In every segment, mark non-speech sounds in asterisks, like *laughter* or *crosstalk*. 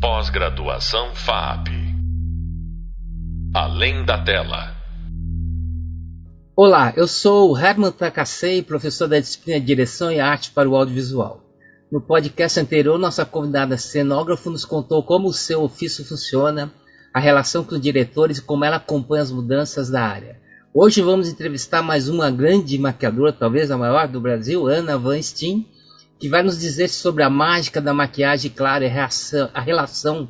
Pós-graduação FAP. Além da tela. Olá, eu sou Herman Takasei, professor da disciplina de Direção e Arte para o Audiovisual. No podcast anterior, nossa convidada cenógrafo nos contou como o seu ofício funciona, a relação com os diretores e como ela acompanha as mudanças da área. Hoje vamos entrevistar mais uma grande maquiadora, talvez a maior do Brasil, Ana Van Steen, que vai nos dizer sobre a mágica da maquiagem, claro, a, a relação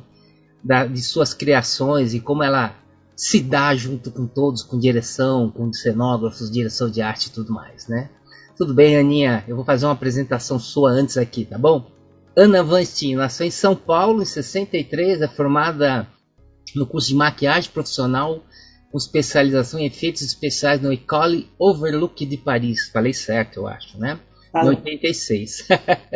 da, de suas criações e como ela se dá junto com todos, com direção, com cenógrafos, direção de arte e tudo mais, né? Tudo bem, Aninha? Eu vou fazer uma apresentação sua antes aqui, tá bom? Ana Van Steen nasceu em São Paulo em 63, é formada no curso de maquiagem profissional com especialização em efeitos especiais no École Overlook de Paris. Falei certo, eu acho, né? Em 86.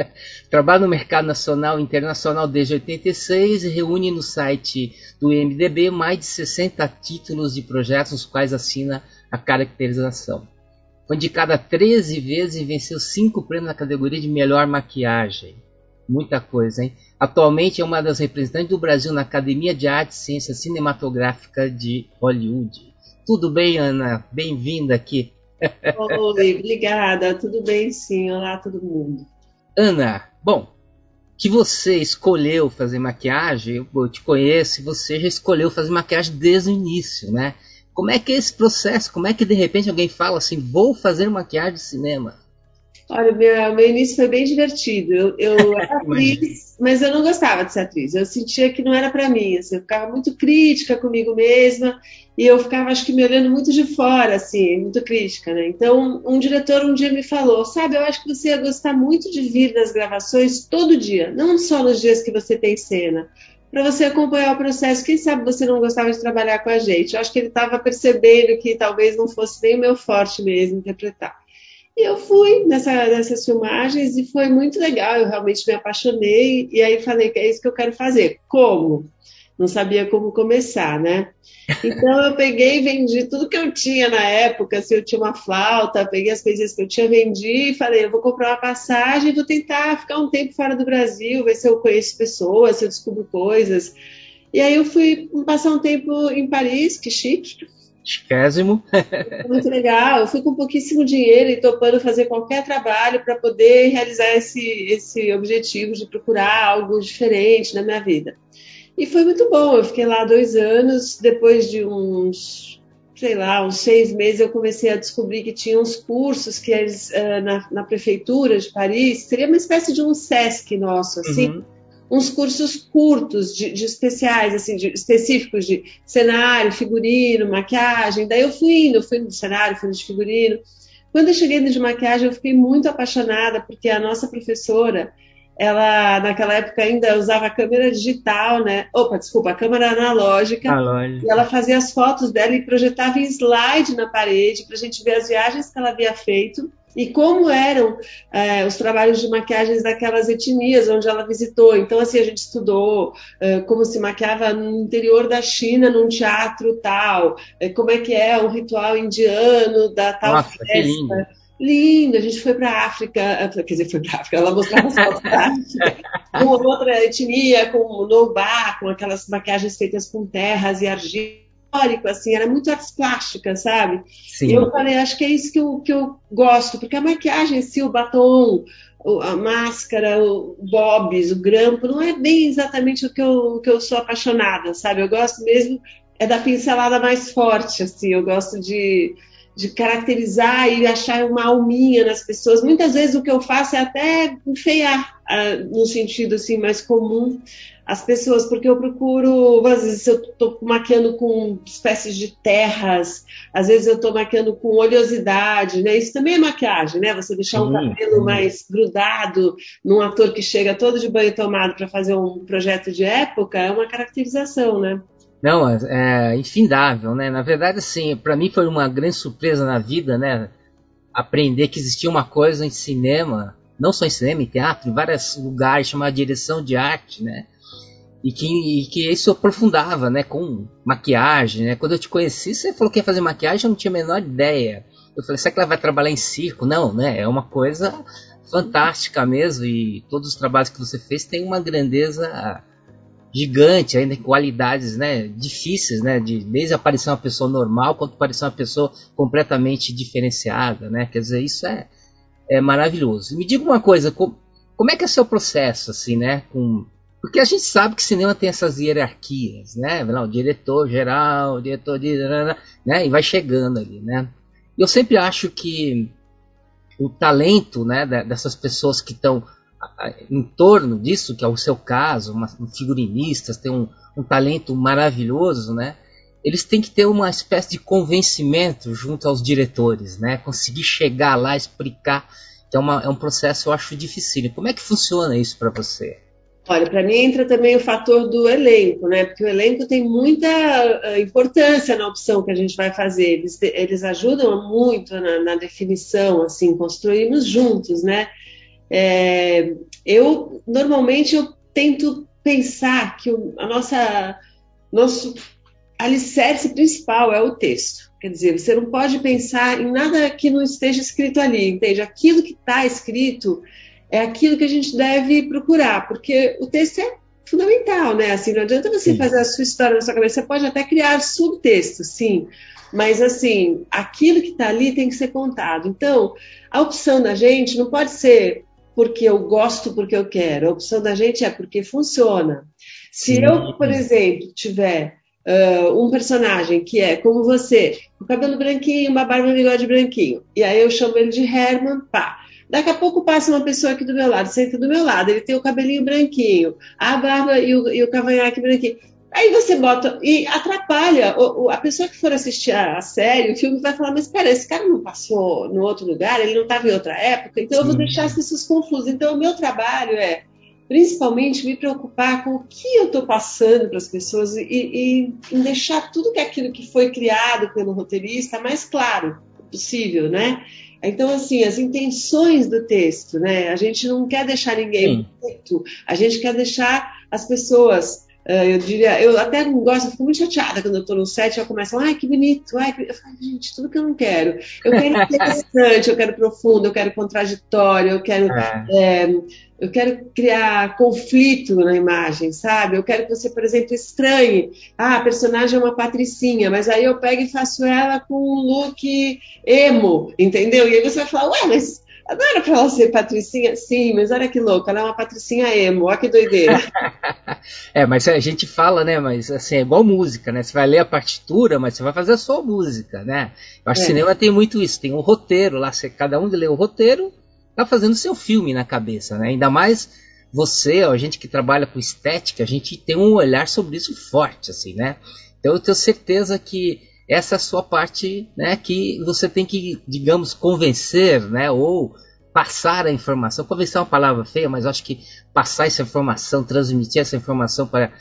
*laughs* Trabalha no mercado nacional e internacional desde 86 e reúne no site do IMDB mais de 60 títulos de projetos nos quais assina a caracterização. Foi indicada 13 vezes e venceu 5 prêmios na categoria de melhor maquiagem. Muita coisa, hein? Atualmente é uma das representantes do Brasil na Academia de Arte e Ciência Cinematográfica de Hollywood. Tudo bem, Ana? Bem-vinda aqui. Oi, obrigada. Tudo bem, sim. Olá, todo mundo. Ana, bom, que você escolheu fazer maquiagem, eu te conheço você já escolheu fazer maquiagem desde o início, né? Como é que é esse processo? Como é que de repente alguém fala assim, vou fazer maquiagem de cinema? Olha, meu, meu início foi bem divertido. Eu, eu *laughs* era atriz, mas eu não gostava de ser atriz. Eu sentia que não era para mim. Assim, eu ficava muito crítica comigo mesma e eu ficava, acho que, me olhando muito de fora, assim, muito crítica, né? Então, um diretor um dia me falou: Sabe, eu acho que você ia gostar muito de vir nas gravações todo dia, não só nos dias que você tem cena para você acompanhar o processo. Quem sabe você não gostava de trabalhar com a gente? Eu acho que ele estava percebendo que talvez não fosse nem o meu forte mesmo interpretar. E eu fui nessa, nessas filmagens e foi muito legal, eu realmente me apaixonei e aí falei que é isso que eu quero fazer. Como? Não sabia como começar, né? Então eu peguei e vendi tudo que eu tinha na época, se eu tinha uma flauta, peguei as coisas que eu tinha, vendi e falei, eu vou comprar uma passagem e vou tentar ficar um tempo fora do Brasil, ver se eu conheço pessoas, se eu descubro coisas. E aí eu fui passar um tempo em Paris, que chique, Chiquésimo. Muito legal. Eu fui com pouquíssimo dinheiro e topando fazer qualquer trabalho para poder realizar esse, esse objetivo de procurar algo diferente na minha vida. E foi muito bom. Eu fiquei lá dois anos. Depois de uns, sei lá, uns seis meses, eu comecei a descobrir que tinha uns cursos que eles, uh, na, na, prefeitura de Paris, seria uma espécie de um SESC nosso, assim. Uhum uns cursos curtos de, de especiais, assim, de, específicos de cenário, figurino, maquiagem. Daí eu fui indo, fui no cenário, fui no de figurino. Quando eu cheguei no de maquiagem, eu fiquei muito apaixonada, porque a nossa professora, ela naquela época ainda usava a câmera digital, né? Opa, desculpa, a câmera analógica. E ela fazia as fotos dela e projetava em slide na parede para a gente ver as viagens que ela havia feito e como eram é, os trabalhos de maquiagens daquelas etnias onde ela visitou. Então, assim, a gente estudou é, como se maquiava no interior da China, num teatro tal, é, como é que é um ritual indiano da tal Nossa, festa. Que lindo. lindo. a gente foi para a África, quer dizer, foi para a África, ela mostrava as fotos da África, com outra etnia, com o Nobá, com aquelas maquiagens feitas com terras e argila histórico, assim, era muito artes plásticas, sabe? Sim. E eu falei, acho que é isso que eu, que eu gosto, porque a maquiagem, assim, o batom, a máscara, o bobs, o grampo, não é bem exatamente o que eu, o que eu sou apaixonada, sabe? Eu gosto mesmo é da pincelada mais forte, assim, eu gosto de, de caracterizar e achar uma alminha nas pessoas. Muitas vezes o que eu faço é até enfeiar, uh, no sentido assim mais comum, as pessoas, porque eu procuro, às vezes eu estou maquiando com espécies de terras, às vezes eu estou maquiando com oleosidade, né? Isso também é maquiagem, né? Você deixar um cabelo mais grudado num ator que chega todo de banho tomado para fazer um projeto de época, é uma caracterização, né? Não, é, infindável, né? Na verdade, assim, para mim foi uma grande surpresa na vida, né? Aprender que existia uma coisa em cinema, não só em cinema, em teatro, em vários lugares, chamada direção de arte, né? E que, e que isso aprofundava, né? Com maquiagem, né? Quando eu te conheci, você falou que ia fazer maquiagem, eu não tinha a menor ideia. Eu falei, será que ela vai trabalhar em circo? Não, né? É uma coisa fantástica mesmo e todos os trabalhos que você fez têm uma grandeza gigante, ainda em qualidades né, difíceis, né, de, desde aparecer uma pessoa normal quanto aparecer uma pessoa completamente diferenciada. Né, quer dizer, isso é, é maravilhoso. Me diga uma coisa, como, como é que é o seu processo, assim, né, com, porque a gente sabe que cinema tem essas hierarquias, né? O diretor geral, o diretor de. Né? E vai chegando ali, né? Eu sempre acho que o talento né, dessas pessoas que estão em torno disso, que é o seu caso, uma, um figurinistas, tem um, um talento maravilhoso, né? Eles têm que ter uma espécie de convencimento junto aos diretores, né? Conseguir chegar lá, explicar, que é, uma, é um processo, eu acho, difícil. Como é que funciona isso para você? Olha, para mim entra também o fator do elenco, né? Porque o elenco tem muita uh, importância na opção que a gente vai fazer. Eles, eles ajudam muito na, na definição, assim, construímos juntos, né? É, eu normalmente eu tento pensar que o, a nossa nosso alicerce principal é o texto. Quer dizer, você não pode pensar em nada que não esteja escrito ali, entende? Aquilo que está escrito é aquilo que a gente deve procurar, porque o texto é fundamental, né? Assim, não adianta você sim. fazer a sua história na sua cabeça, você pode até criar subtextos, sim, mas assim, aquilo que está ali tem que ser contado. Então, a opção da gente não pode ser porque eu gosto, porque eu quero. A opção da gente é porque funciona. Se eu, por exemplo, tiver uh, um personagem que é como você, com cabelo branquinho, uma barba e bigode branquinho, e aí eu chamo ele de Herman, pá. Daqui a pouco passa uma pessoa aqui do meu lado, senta do meu lado, ele tem o cabelinho branquinho, a barba e o, e o cavanhaque branquinho. Aí você bota e atrapalha. O, o, a pessoa que for assistir a, a, série, o filme vai falar, mas espera, esse cara não passou no outro lugar, ele não estava em outra época, então Sim. eu vou deixar as pessoas confusas. Então o meu trabalho é principalmente me preocupar com o que eu estou passando para as pessoas e, e, e deixar tudo que aquilo que foi criado pelo roteirista mais claro possível, né? Então, assim, as intenções do texto, né? A gente não quer deixar ninguém muito, a gente quer deixar as pessoas. Uh, eu diria, eu até não gosto, eu fico muito chateada quando eu estou no set eu começo, ai, que bonito, ai, que... eu falo, gente, tudo que eu não quero. Eu quero *laughs* interessante, eu quero profundo, eu quero contraditório, eu quero é. É, eu quero criar conflito na imagem, sabe? Eu quero que você, por exemplo, estranhe. Ah, a personagem é uma patricinha, mas aí eu pego e faço ela com um look emo, entendeu? E aí você vai falar, ué, mas não era pra ela ser patricinha? Sim, mas olha que louca, ela é uma patricinha emo, olha que doideira. *laughs* é, mas a gente fala, né, mas assim, é igual música, né? Você vai ler a partitura, mas você vai fazer a sua música, né? Eu acho é. que cinema tem muito isso, tem um roteiro lá, você, cada um lê o roteiro tá fazendo seu filme na cabeça, né? Ainda mais você, ó, a gente que trabalha com estética, a gente tem um olhar sobre isso forte, assim, né? Então eu tenho certeza que essa é a sua parte, né, que você tem que, digamos, convencer, né, ou passar a informação. Convencer é uma palavra feia, mas acho que passar essa informação, transmitir essa informação para,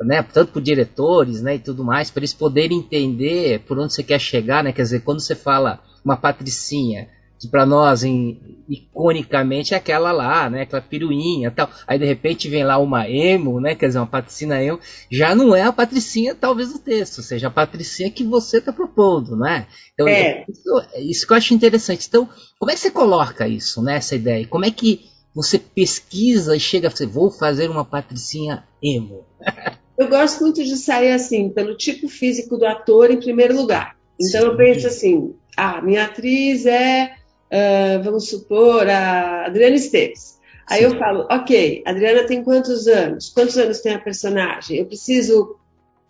né, tanto para diretores, né, e tudo mais, para eles poderem entender por onde você quer chegar, né? Quer dizer, quando você fala uma patricinha, que para nós em, iconicamente é aquela lá, né, aquela piruinha tal. Aí de repente vem lá uma emo, né, quer dizer, uma patricina emo, já não é a patricinha talvez do texto, seja a patricinha que você está propondo, né? Então é. isso, isso que eu acho interessante. Então, como é que você coloca isso, né, essa ideia? Como é que você pesquisa e chega a dizer, vou fazer uma patricinha emo? *laughs* Eu gosto muito de sair assim, pelo tipo físico do ator em primeiro lugar. Então Sim. eu penso assim, ah, minha atriz é uh, vamos supor, a Adriana Esteves. Aí eu falo, ok, Adriana tem quantos anos? Quantos anos tem a personagem? Eu preciso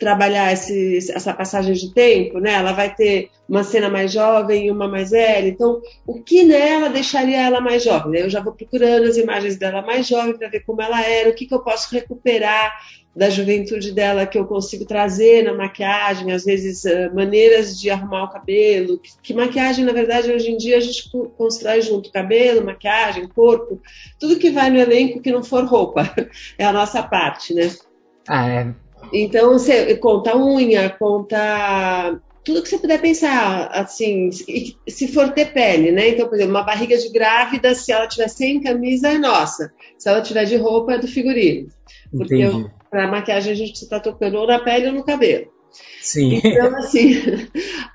trabalhar esse, essa passagem de tempo, né? Ela vai ter uma cena mais jovem e uma mais velha. Então, o que nela deixaria ela mais jovem? Eu já vou procurando as imagens dela mais jovem para ver como ela era, o que, que eu posso recuperar da juventude dela que eu consigo trazer na maquiagem, às vezes uh, maneiras de arrumar o cabelo, que, que, maquiagem, na verdade, hoje em dia a gente constrói junto cabelo, maquiagem, corpo, tudo que vai no elenco que não for roupa, *laughs* é a nossa parte, né? Ah, é. Então, você conta unha, conta tudo que você puder pensar, assim, se for ter pele, né? Então, por exemplo, uma barriga de grávida, se ela tiver sem camisa, é nossa. Se ela tiver de roupa, é do figurino. Porque para maquiagem a gente está tocando ou na pele ou no cabelo. Sim. Então, *laughs* assim,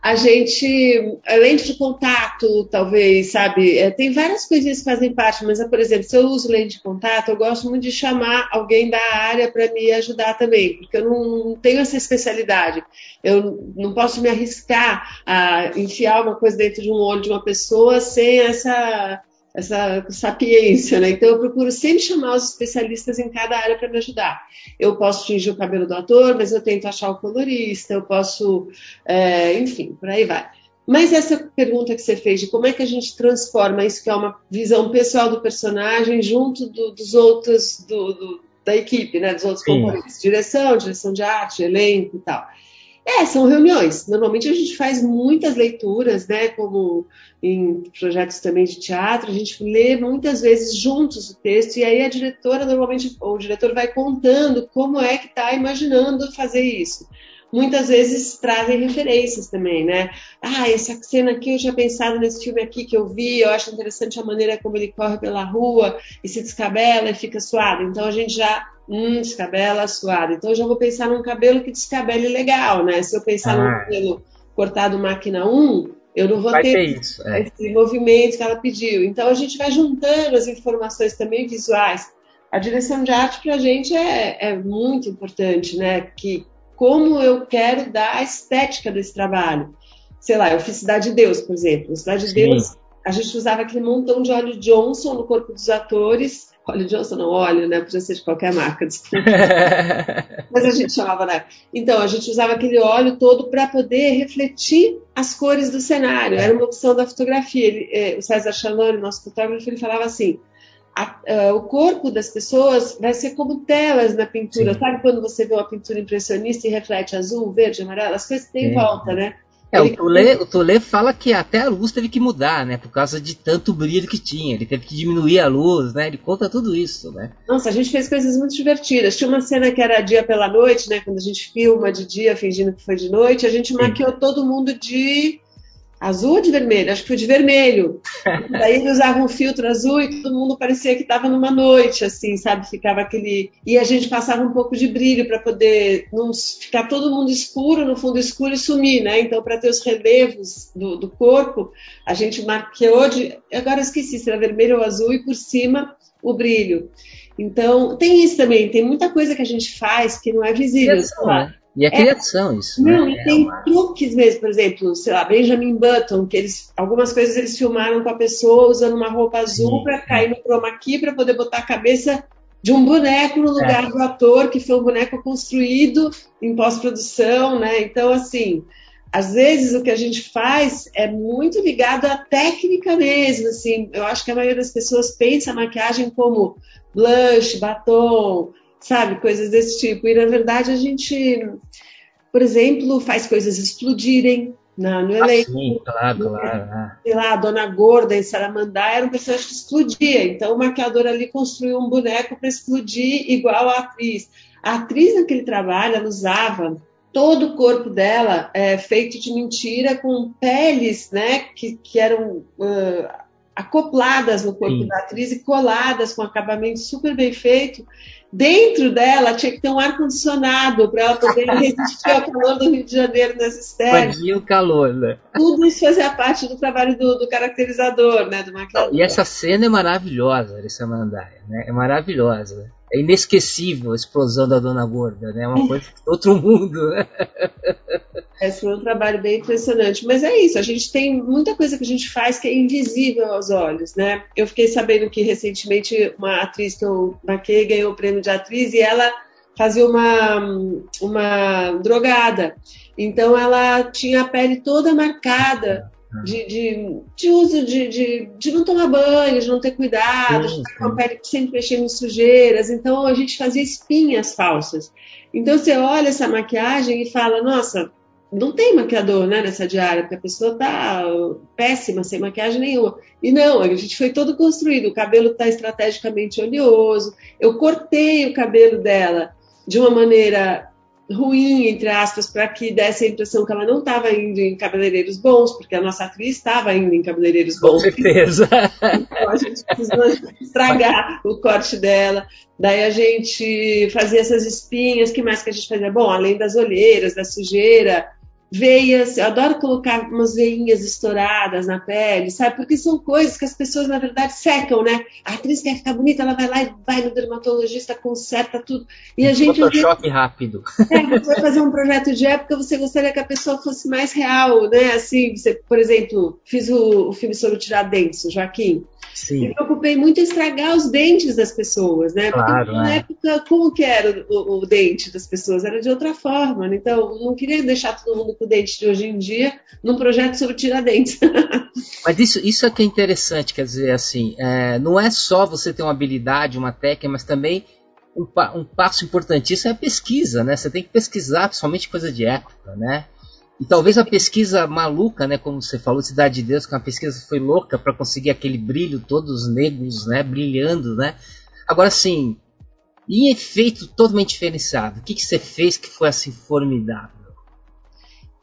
a gente, a lente de contato, talvez, sabe, é, tem várias coisinhas que fazem parte, mas, por exemplo, se eu uso lente de contato, eu gosto muito de chamar alguém da área para me ajudar também, porque eu não tenho essa especialidade. Eu não posso me arriscar a enfiar uma coisa dentro de um olho de uma pessoa sem essa essa sapiência, né? Então eu procuro sempre chamar os especialistas em cada área para me ajudar. Eu posso tingir o cabelo do ator, mas eu tento achar o colorista, eu posso, é, enfim, por aí vai. Mas essa pergunta que você fez de como é que a gente transforma isso que é uma visão pessoal do personagem junto do, dos outros do, do, da equipe, né? Dos outros Sim. componentes, direção, direção de arte, elenco e tal. É, são reuniões. Normalmente a gente faz muitas leituras, né? Como em projetos também de teatro, a gente lê muitas vezes juntos o texto, e aí a diretora, normalmente, ou o diretor vai contando como é que está imaginando fazer isso. Muitas vezes trazem referências também, né? Ah, essa cena aqui eu já pensado nesse filme aqui que eu vi, eu acho interessante a maneira como ele corre pela rua e se descabela e fica suado. Então a gente já Hum, descabela suado. Então eu já vou pensar num cabelo que descabele legal, né? Se eu pensar ah. num cabelo cortado máquina 1, eu não vou ter, ter isso, é. esse movimento que ela pediu. Então a gente vai juntando as informações também visuais. A direção de arte para a gente é, é, muito importante, né? Que como eu quero dar a estética desse trabalho. Sei lá, eu fiz Cidade de Deus, por exemplo. Cidade de Deus, a gente usava aquele montão de óleo Johnson no corpo dos atores Óleo Johnson não óleo, né? Podia ser de qualquer marca, *laughs* Mas a gente chamava, né? Então, a gente usava aquele óleo todo para poder refletir as cores do cenário. Era uma opção da fotografia. Ele, eh, o César Chanone, nosso fotógrafo, ele falava assim: a, a, o corpo das pessoas vai ser como telas na pintura. Sim. Sabe quando você vê uma pintura impressionista e reflete azul, verde, amarelo? As coisas têm volta, né? É, o Tolê fala que até a luz teve que mudar, né? Por causa de tanto brilho que tinha. Ele teve que diminuir a luz, né? Ele conta tudo isso, né? Nossa, a gente fez coisas muito divertidas. Tinha uma cena que era dia pela noite, né? Quando a gente filma de dia, fingindo que foi de noite, a gente maquiou todo mundo de Azul ou de vermelho? Acho que foi de vermelho. *laughs* Daí ele usava um filtro azul e todo mundo parecia que estava numa noite, assim, sabe? Ficava aquele. E a gente passava um pouco de brilho para poder não ficar todo mundo escuro, no fundo escuro e sumir, né? Então, para ter os relevos do, do, corpo, a gente marqueou de. Agora esqueci se era vermelho ou azul e por cima o brilho. Então, tem isso também, tem muita coisa que a gente faz que não é visível. Né? E a é criação, é, isso. Não, né? e tem é uma... truques mesmo, por exemplo, sei lá, Benjamin Button, que eles, algumas coisas eles filmaram com a pessoa usando uma roupa azul para cair no chroma key para poder botar a cabeça de um boneco no lugar é. do ator, que foi um boneco construído em pós-produção, né? Então, assim, às vezes o que a gente faz é muito ligado à técnica mesmo, assim. Eu acho que a maioria das pessoas pensa a maquiagem como blush, batom, sabe? Coisas desse tipo. E na verdade a gente, por exemplo, faz coisas explodirem na, no ah, elenco. Sim, claro, claro. É. Sei lá, a Dona Gorda em Saramandá era um personagem que explodia. Então o maquiador ali construiu um boneco para explodir igual a atriz. A atriz naquele trabalho, ela usava todo o corpo dela é, feito de mentira, com peles né, que, que eram uh, acopladas no corpo Sim. da atriz e coladas com acabamento super bem feito dentro dela tinha que ter um ar-condicionado para ela poder *laughs* resistir ao calor do Rio de Janeiro nas externas. o calor, né? Tudo isso fazia parte do trabalho do, do caracterizador, né? Do maquiador. E essa cena é maravilhosa, essa Mandaia, né? É maravilhosa é inesquecível a explosão da Dona Gorda, né? É uma coisa de outro mundo, né? *laughs* Esse foi um trabalho bem impressionante. Mas é isso, a gente tem muita coisa que a gente faz que é invisível aos olhos, né? Eu fiquei sabendo que recentemente uma atriz que eu maquei ganhou o prêmio de atriz e ela fazia uma, uma drogada. Então ela tinha a pele toda marcada de, de, de uso de, de, de, não tomar banho, de não ter cuidado, de estar com a pele sempre mexendo em sujeiras. Então a gente fazia espinhas falsas. Então você olha essa maquiagem e fala, nossa, não tem maquiador né, nessa diária, porque a pessoa está péssima, sem maquiagem nenhuma. E não, a gente foi todo construído, o cabelo está estrategicamente oleoso. Eu cortei o cabelo dela de uma maneira ruim, entre aspas, para que desse a impressão que ela não estava indo em cabeleireiros bons, porque a nossa atriz estava indo em cabeleireiros bons. Com certeza. Então a gente precisou estragar o corte dela. Daí a gente fazia essas espinhas, que mais que a gente fazia? Bom, além das olheiras, da sujeira, veias, eu adoro colocar umas veinhas estouradas na pele, sabe? Porque são coisas que as pessoas, na verdade, secam, né? A atriz quer ficar bonita, ela vai lá e vai no dermatologista, conserta tudo. E a gente. Photoshop vezes, rápido. É, você vai fazer um projeto de época, você gostaria que a pessoa fosse mais real, né? Assim, você, por exemplo, fiz o, o filme sobre o Tiradentes, o Joaquim. Sim. Me preocupei muito em estragar os dentes das pessoas, né? Porque claro, na é. época, como que era o, o, dente das pessoas? Era de outra forma. Né? Então, não queria deixar todo mundo com o dente de hoje em dia num projeto sobre tiradentes. *laughs* Mas isso, isso é que é interessante, quer dizer, assim, é, não é só você ter uma habilidade, uma técnica, mas também um, um passo importantíssimo é a pesquisa, né? Você tem que pesquisar, principalmente coisa de época, né? E talvez a pesquisa maluca, né, como você falou, Cidade de Deus, que é uma pesquisa foi louca para conseguir aquele brilho, todos negros, né, brilhando, né? Agora sim, em efeito totalmente diferenciado, o que, que você fez que foi assim formidável?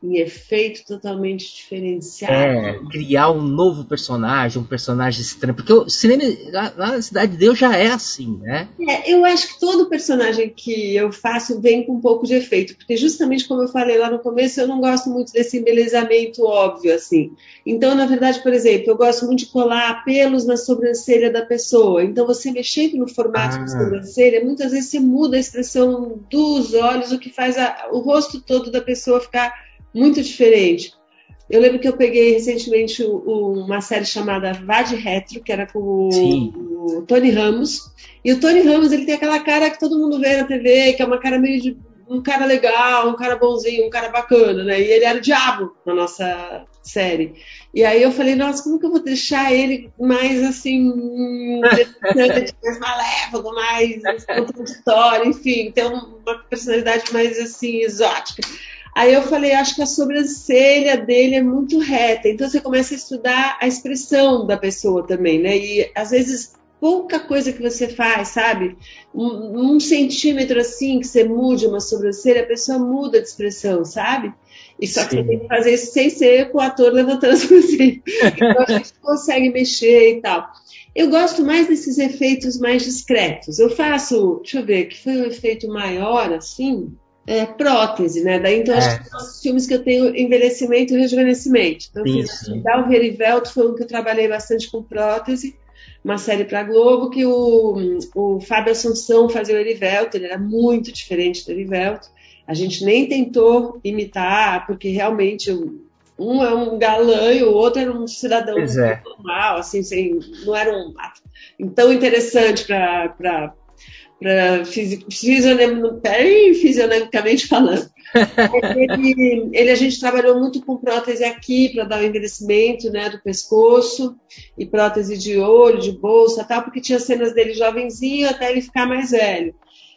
Em efeito totalmente diferenciado. É, criar um novo personagem, um personagem estranho. Porque o cinema lá na Cidade de Deus já é assim, né? É, eu acho que todo personagem que eu faço vem com um pouco de efeito. Porque justamente como eu falei lá no começo, eu não gosto muito desse embelezamento óbvio, assim. Então, na verdade, por exemplo, eu gosto muito de colar pelos na sobrancelha da pessoa. Então, você mexendo no formato ah. da sobrancelha, muitas vezes você muda a expressão dos olhos, o que faz a, o rosto todo da pessoa ficar muito diferente. Eu lembro que eu peguei recentemente uma série chamada Vade Retro, que era com o, o, Tony Ramos. E o Tony Ramos, ele tem aquela cara que todo mundo vê na TV, que é uma cara meio de um cara legal, um cara bonzinho, um cara bacana, né? E ele era o diabo na nossa série. E aí eu falei, nossa, como que eu vou deixar ele mais assim, mais malévolo, mais *laughs* contraditório, enfim, ter uma personalidade mais assim, exótica. Aí eu falei, acho que a sobrancelha dele é muito reta. Então você começa a estudar a expressão da pessoa também, né? E às vezes pouca coisa que você faz, sabe? Um, um centímetro assim que você mude uma sobrancelha, a pessoa muda de expressão, sabe? E só que Sim. você tem que fazer isso sem ser com o ator levantando a *laughs* sobrancelha. Então a gente consegue mexer e tal. Eu gosto mais desses efeitos mais discretos. Eu faço, deixa eu ver, que foi um efeito maior, assim, é, prótese, né? Daí então é. acho que são os filmes que eu tenho envelhecimento e rejuvenescimento. Então, sim, fiz sim. Erivelto foi um que eu trabalhei bastante com prótese, uma série para Globo que o, o Fábio Assunção fazia o Erivelto, ele era muito diferente do Erivelto. A gente nem tentou imitar, porque realmente um é um galã e o outro era um cidadão é. normal, assim, sem, não era um tão interessante para para fisionomicamente *laughs* falando. ele, ele, a gente trabalhou muito com prótese aqui para dar o envelhecimento né, do pescoço e prótese de olho, de bolsa, tal, porque tinha cenas dele jovenzinho até ele ficar mais velho.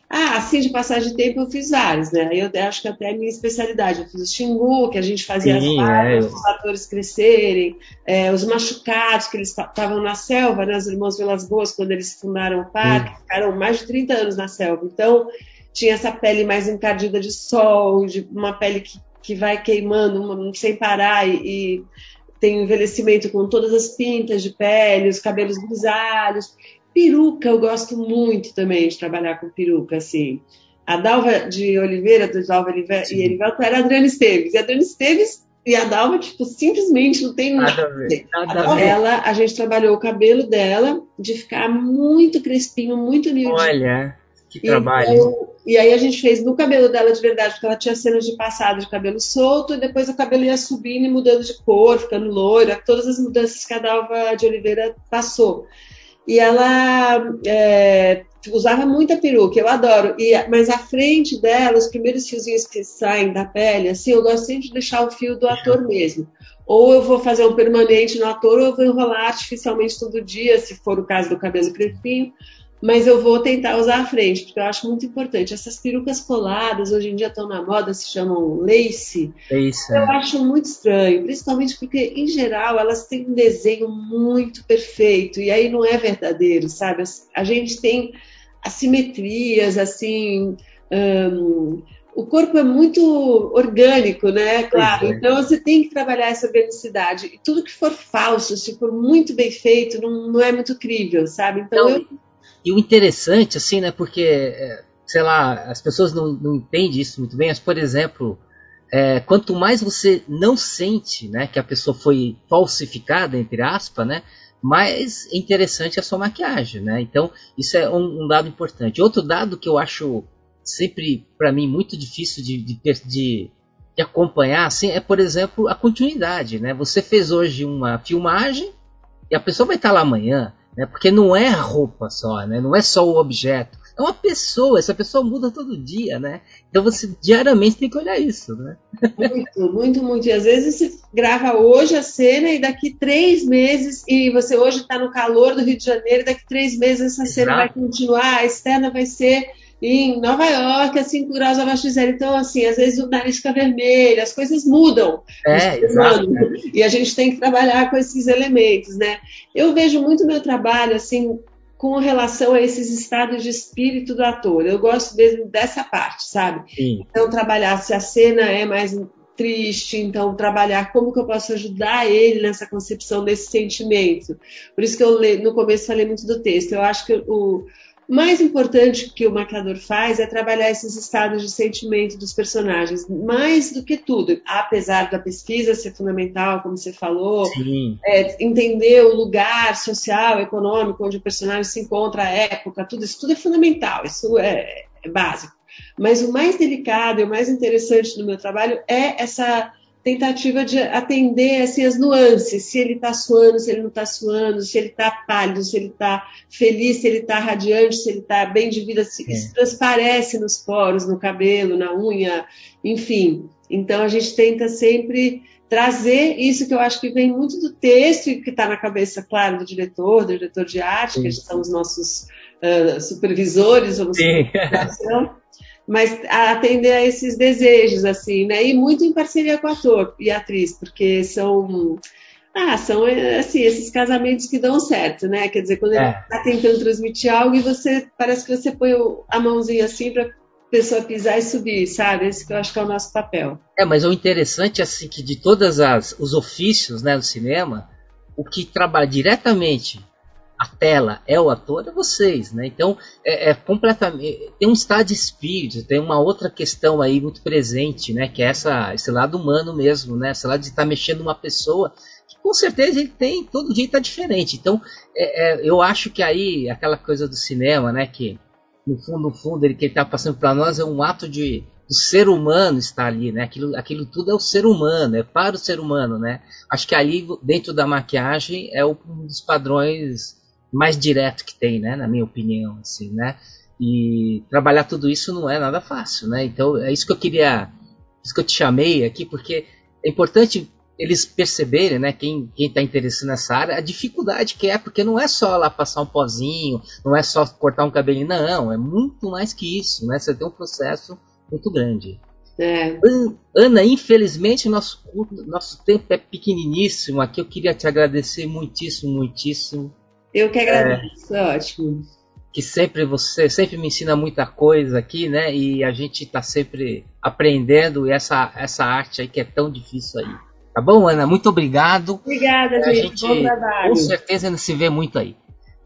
Ah, assim de passagem de tempo eu fiz vários, né? Eu acho que até a minha especialidade. Eu fiz o Xingu, que a gente fazia Sim, as várias, é. os atores crescerem, é, os machucados, que eles estavam na selva, né? Os irmãos Velas Boas, quando eles fundaram o parque, Sim. ficaram mais de 30 anos na selva. Então, tinha essa pele mais encardida de sol, de uma pele que, que vai queimando sem parar e, e tem envelhecimento com todas as pintas de pele, os cabelos grisalhos. Peruca, eu gosto muito também de trabalhar com peruca, assim. A Dalva de Oliveira, do Dalva e Erivelto, era a Adriana Esteves. E a Adriana Esteves e a Dalva, tipo, simplesmente não tem nada, nada a ver. Ela, a gente trabalhou o cabelo dela de ficar muito crespinho, muito miudinho. Olha, que trabalho. Então, e aí a gente fez no cabelo dela de verdade, porque ela tinha cenas de passado de cabelo solto, e depois o cabelo ia subindo e mudando de cor, ficando loira, todas as mudanças que a Dalva de Oliveira passou e ela é, usava muita peruca, eu adoro. E, mas a frente dela, os primeiros fiozinhos que saem da pele, assim, eu gosto sempre de deixar o fio do ator mesmo. Ou eu vou fazer um permanente no ator, ou eu vou enrolar artificialmente todo dia, se for o caso do cabelo crepinho mas eu vou tentar usar a frente, porque eu acho muito importante. Essas perucas coladas, hoje em dia estão na moda, se chamam lace. Lace. Eu é. acho muito estranho, principalmente porque, em geral, elas têm um desenho muito perfeito, e aí não é verdadeiro, sabe? A gente tem assimetrias, assim. Um, o corpo é muito orgânico, né? Claro. É. Então você tem que trabalhar essa organicidade. E tudo que for falso, se for muito bem feito, não, não é muito crível, sabe? Então, então eu... E o interessante, assim, né? Porque, é, sei lá, as pessoas não, não entendem isso muito bem, mas, por exemplo, é, quanto mais você não sente né, que a pessoa foi falsificada, entre aspas, né? mais interessante é a sua maquiagem, né? Então, isso é um, um dado importante. Outro dado que eu acho sempre, para mim, muito difícil de, de, de, de, acompanhar, assim, é, por exemplo, a continuidade, né? Você fez hoje uma filmagem e a pessoa vai estar lá amanhã, né? Porque não é a roupa só, né? Não é só o objeto é uma pessoa, essa pessoa muda todo dia, né? Então você diariamente tem que olhar isso, né? Muito, muito, muito. E às vezes você grava hoje a cena e daqui três meses, e você hoje está no calor do Rio de Janeiro, e daqui três meses essa Exato. cena vai continuar, a externa vai ser em Nova York, a 5 graus abaixo de zero. Então, assim, às vezes o nariz fica vermelho, as coisas mudam. É, exato. E a gente tem que trabalhar com esses elementos, né? Eu vejo muito meu trabalho, assim, com relação a esses estados de espírito do ator. Eu gosto mesmo dessa parte, sabe? Sim. Então, trabalhar se a cena é mais triste, então trabalhar como que eu posso ajudar ele nessa concepção desse sentimento. Por isso que eu no começo falei muito do texto. Eu acho que o, mais importante que o maquiador faz é trabalhar esses estados de sentimento dos personagens, mais do que tudo, apesar da pesquisa ser fundamental, como você falou, é, entender o lugar social, econômico onde o personagem se encontra, a época, tudo isso tudo é fundamental, isso é, é básico. Mas o mais delicado e o mais interessante do meu trabalho é essa tentativa de atender assim, as nuances, se ele está suando, se ele não está suando, se ele está pálido, se ele está feliz, se ele está radiante, se ele está bem de vida, se, é. transparece nos poros, no cabelo, na unha, enfim. Então a gente tenta sempre trazer isso que eu acho que vem muito do texto e que está na cabeça, claro, do diretor, do diretor de arte, Sim. que são os nossos uh, supervisores, vamos dizer, mas atender a esses desejos, assim, né? E muito em parceria com o ator e a atriz, porque são. Ah, são assim, esses casamentos que dão certo, né? Quer dizer, quando é. ele está tentando transmitir algo e você parece que você põe a mãozinha assim para pessoa pisar e subir, sabe? Esse que eu acho que é o nosso papel. É, mas o interessante é assim que de todas as os ofícios, né, do cinema, o que trabalha diretamente a tela é o ator, é vocês, né? Então é, é, completamente tem um estado de espírito, tem uma outra questão aí muito presente, né? Que é essa esse lado humano mesmo, né? Esse lado de estar tá mexendo uma pessoa que com certeza ele tem todo dia está diferente. Então é, é, eu acho que aí aquela coisa do cinema, né? Que no fundo, no fundo ele que está passando para nós é um ato de o ser humano está ali, né? Aquilo, aquilo tudo é o ser humano, é para o ser humano, né? Acho que ali dentro da maquiagem é um dos padrões mais direto que tem, né, na minha opinião, assim, né? E trabalhar tudo isso não é nada fácil, né? Então é isso que eu queria, isso que eu te chamei aqui, porque é importante eles perceberem, né, quem está interessado nessa área, a dificuldade que é, porque não é só lá passar um pozinho, não é só cortar um cabelinho, não, é muito mais que isso, né? Você tem um processo muito grande. É. Ana, infelizmente nosso, nosso tempo é pequeniníssimo aqui. Eu queria te agradecer muitíssimo, muitíssimo eu que agradeço, é, ótimo. Que sempre você sempre me ensina muita coisa aqui, né? E a gente está sempre aprendendo essa, essa arte aí que é tão difícil aí. Tá bom, Ana? Muito obrigado. Obrigada, a gente. Bom trabalho. Com certeza ainda se vê muito aí.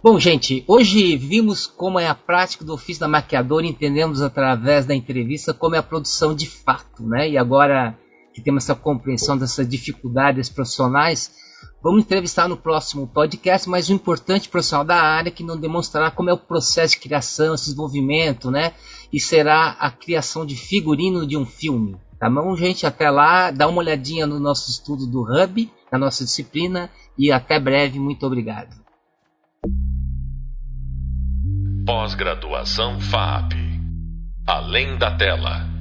Bom, gente, hoje vimos como é a prática do ofício da maquiadora, entendemos através da entrevista como é a produção de fato, né? E agora que temos essa compreensão dessas dificuldades profissionais, Vamos entrevistar no próximo podcast, mas o importante profissional da área que não demonstrará como é o processo de criação, esse desenvolvimento, né? E será a criação de figurino de um filme. Tá bom, gente? Até lá, dá uma olhadinha no nosso estudo do Hub, na nossa disciplina, e até breve. Muito obrigado. Pós-graduação FAP. Além da tela.